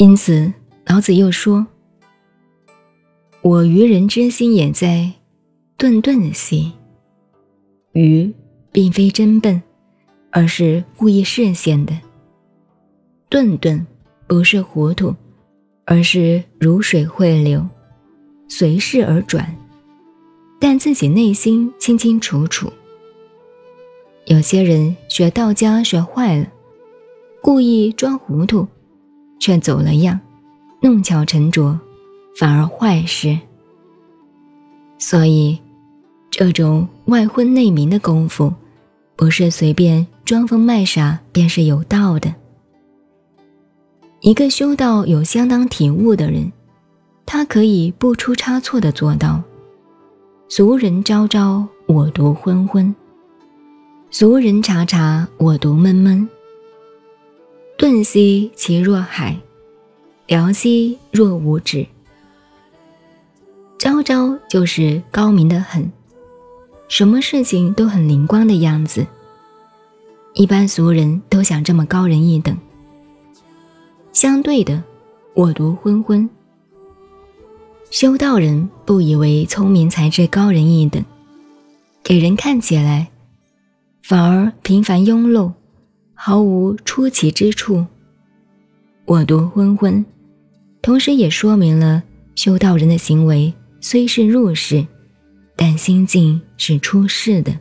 因此，老子又说：“我愚人之心也在，顿顿兮。”愚并非真笨，而是故意视线的；顿顿不是糊涂，而是如水汇流，随势而转，但自己内心清清楚楚。有些人学道家学坏了，故意装糊涂，却走了样，弄巧成拙，反而坏事。所以，这种外昏内明的功夫，不是随便装疯卖傻便是有道的。一个修道有相当体悟的人，他可以不出差错的做到：俗人昭昭，我独昏昏。俗人察察，我独闷闷。顿兮其若海，辽兮若无止。昭昭就是高明的很，什么事情都很灵光的样子。一般俗人都想这么高人一等。相对的，我独昏昏。修道人不以为聪明才智高人一等，给人看起来。反而平凡庸陋，毫无出奇之处。我独昏昏，同时也说明了修道人的行为虽是入世，但心境是出世的，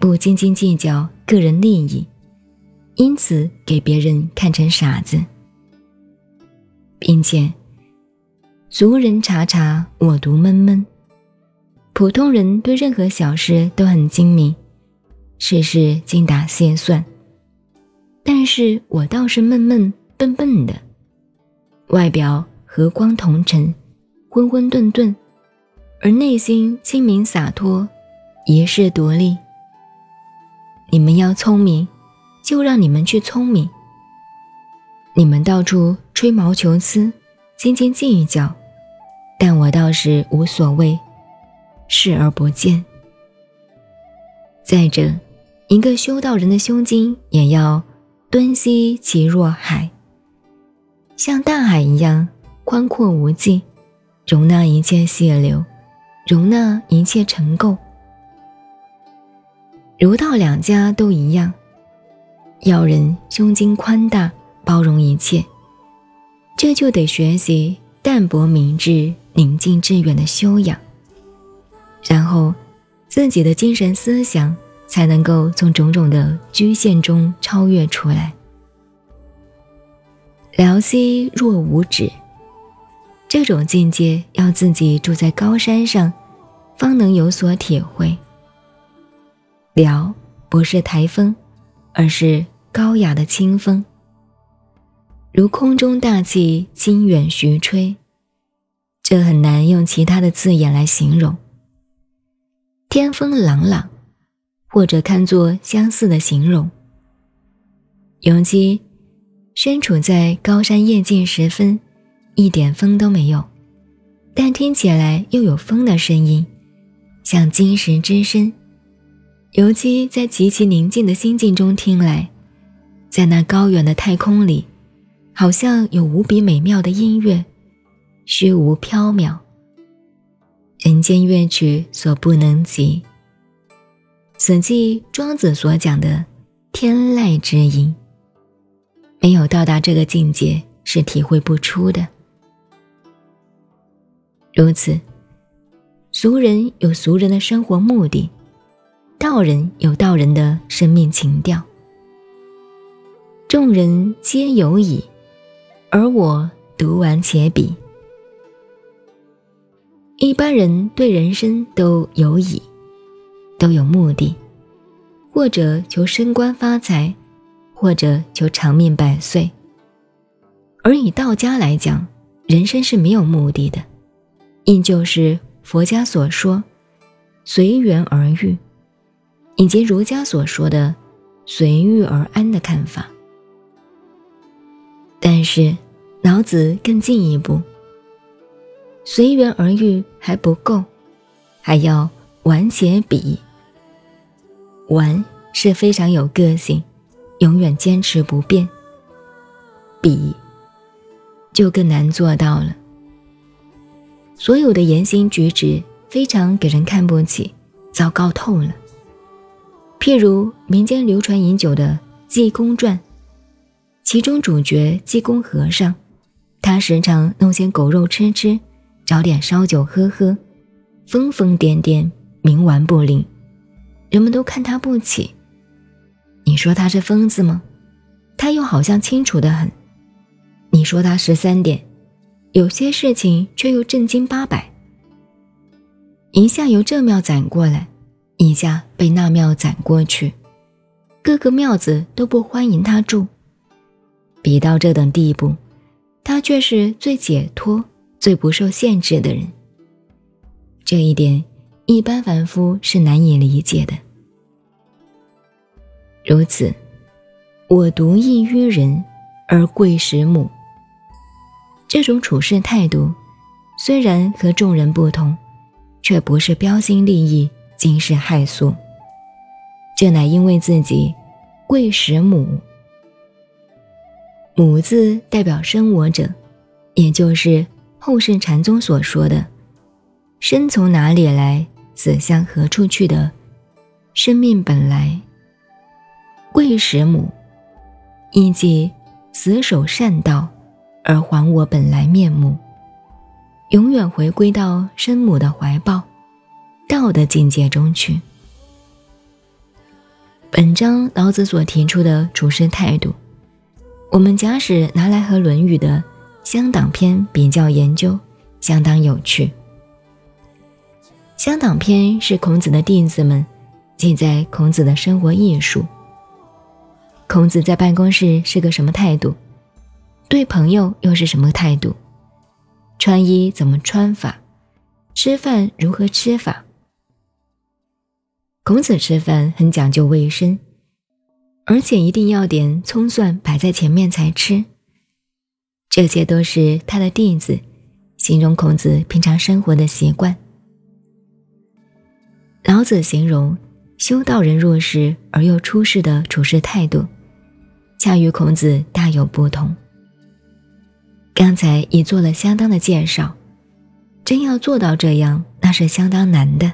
不斤斤计较个人利益，因此给别人看成傻子，并且俗人察察，我独闷闷。普通人对任何小事都很精明。事事精打细算，但是我倒是闷闷笨笨的，外表和光同尘，昏昏沌沌，而内心清明洒脱，一世独立。你们要聪明，就让你们去聪明。你们到处吹毛求疵，斤斤计较，但我倒是无所谓，视而不见。再者。一个修道人的胸襟也要敦兮其若海，像大海一样宽阔无际，容纳一切细流，容纳一切尘垢。儒道两家都一样，要人胸襟宽大，包容一切，这就得学习淡泊明志、宁静致远的修养，然后自己的精神思想。才能够从种种的局限中超越出来。辽西若无止，这种境界要自己住在高山上，方能有所体会。辽不是台风，而是高雅的清风，如空中大气，清远徐吹。这很难用其他的字眼来形容。天风朗朗。或者看作相似的形容。尤其身处在高山夜静时分，一点风都没有，但听起来又有风的声音，像金石之声。尤其在极其宁静的心境中听来，在那高远的太空里，好像有无比美妙的音乐，虚无缥缈，人间乐曲所不能及。此即庄子所讲的天籁之音。没有到达这个境界，是体会不出的。如此，俗人有俗人的生活目的，道人有道人的生命情调。众人皆有矣，而我独顽且鄙。一般人对人生都有矣。都有目的，或者求升官发财，或者求长命百岁。而以道家来讲，人生是没有目的的，亦就是佛家所说“随缘而遇”，以及儒家所说的“随遇而安”的看法。但是老子更进一步，“随缘而遇”还不够，还要玩且比。玩是非常有个性，永远坚持不变。比，就更难做到了。所有的言行举止非常给人看不起，糟糕透了。譬如民间流传已久的《济公传》，其中主角济公和尚，他时常弄些狗肉吃吃，找点烧酒喝喝，疯疯癫癫，冥顽不灵，人们都看他不起。你说他是疯子吗？他又好像清楚的很。你说他十三点，有些事情却又正经八百。一下由这庙攒过来，一下被那庙攒过去，各个庙子都不欢迎他住。比到这等地步，他却是最解脱、最不受限制的人。这一点，一般凡夫是难以理解的。如此，我独异于人，而贵食母。这种处事态度，虽然和众人不同，却不是标新立异、惊世骇俗。这乃因为自己贵食母。母字代表生我者，也就是后世禅宗所说的“生从哪里来，死向何处去”的生命本来。贵使母，亦即死守善道，而还我本来面目，永远回归到生母的怀抱，道的境界中去。本章老子所提出的处事态度，我们假使拿来和《论语》的《乡党篇》比较研究，相当有趣。《乡党篇》是孔子的弟子们记载孔子的生活艺术。孔子在办公室是个什么态度？对朋友又是什么态度？穿衣怎么穿法？吃饭如何吃法？孔子吃饭很讲究卫生，而且一定要点葱蒜摆在前面才吃。这些都是他的弟子形容孔子平常生活的习惯。老子形容修道人入世而又出世的处事态度。恰与孔子大有不同。刚才已做了相当的介绍，真要做到这样，那是相当难的。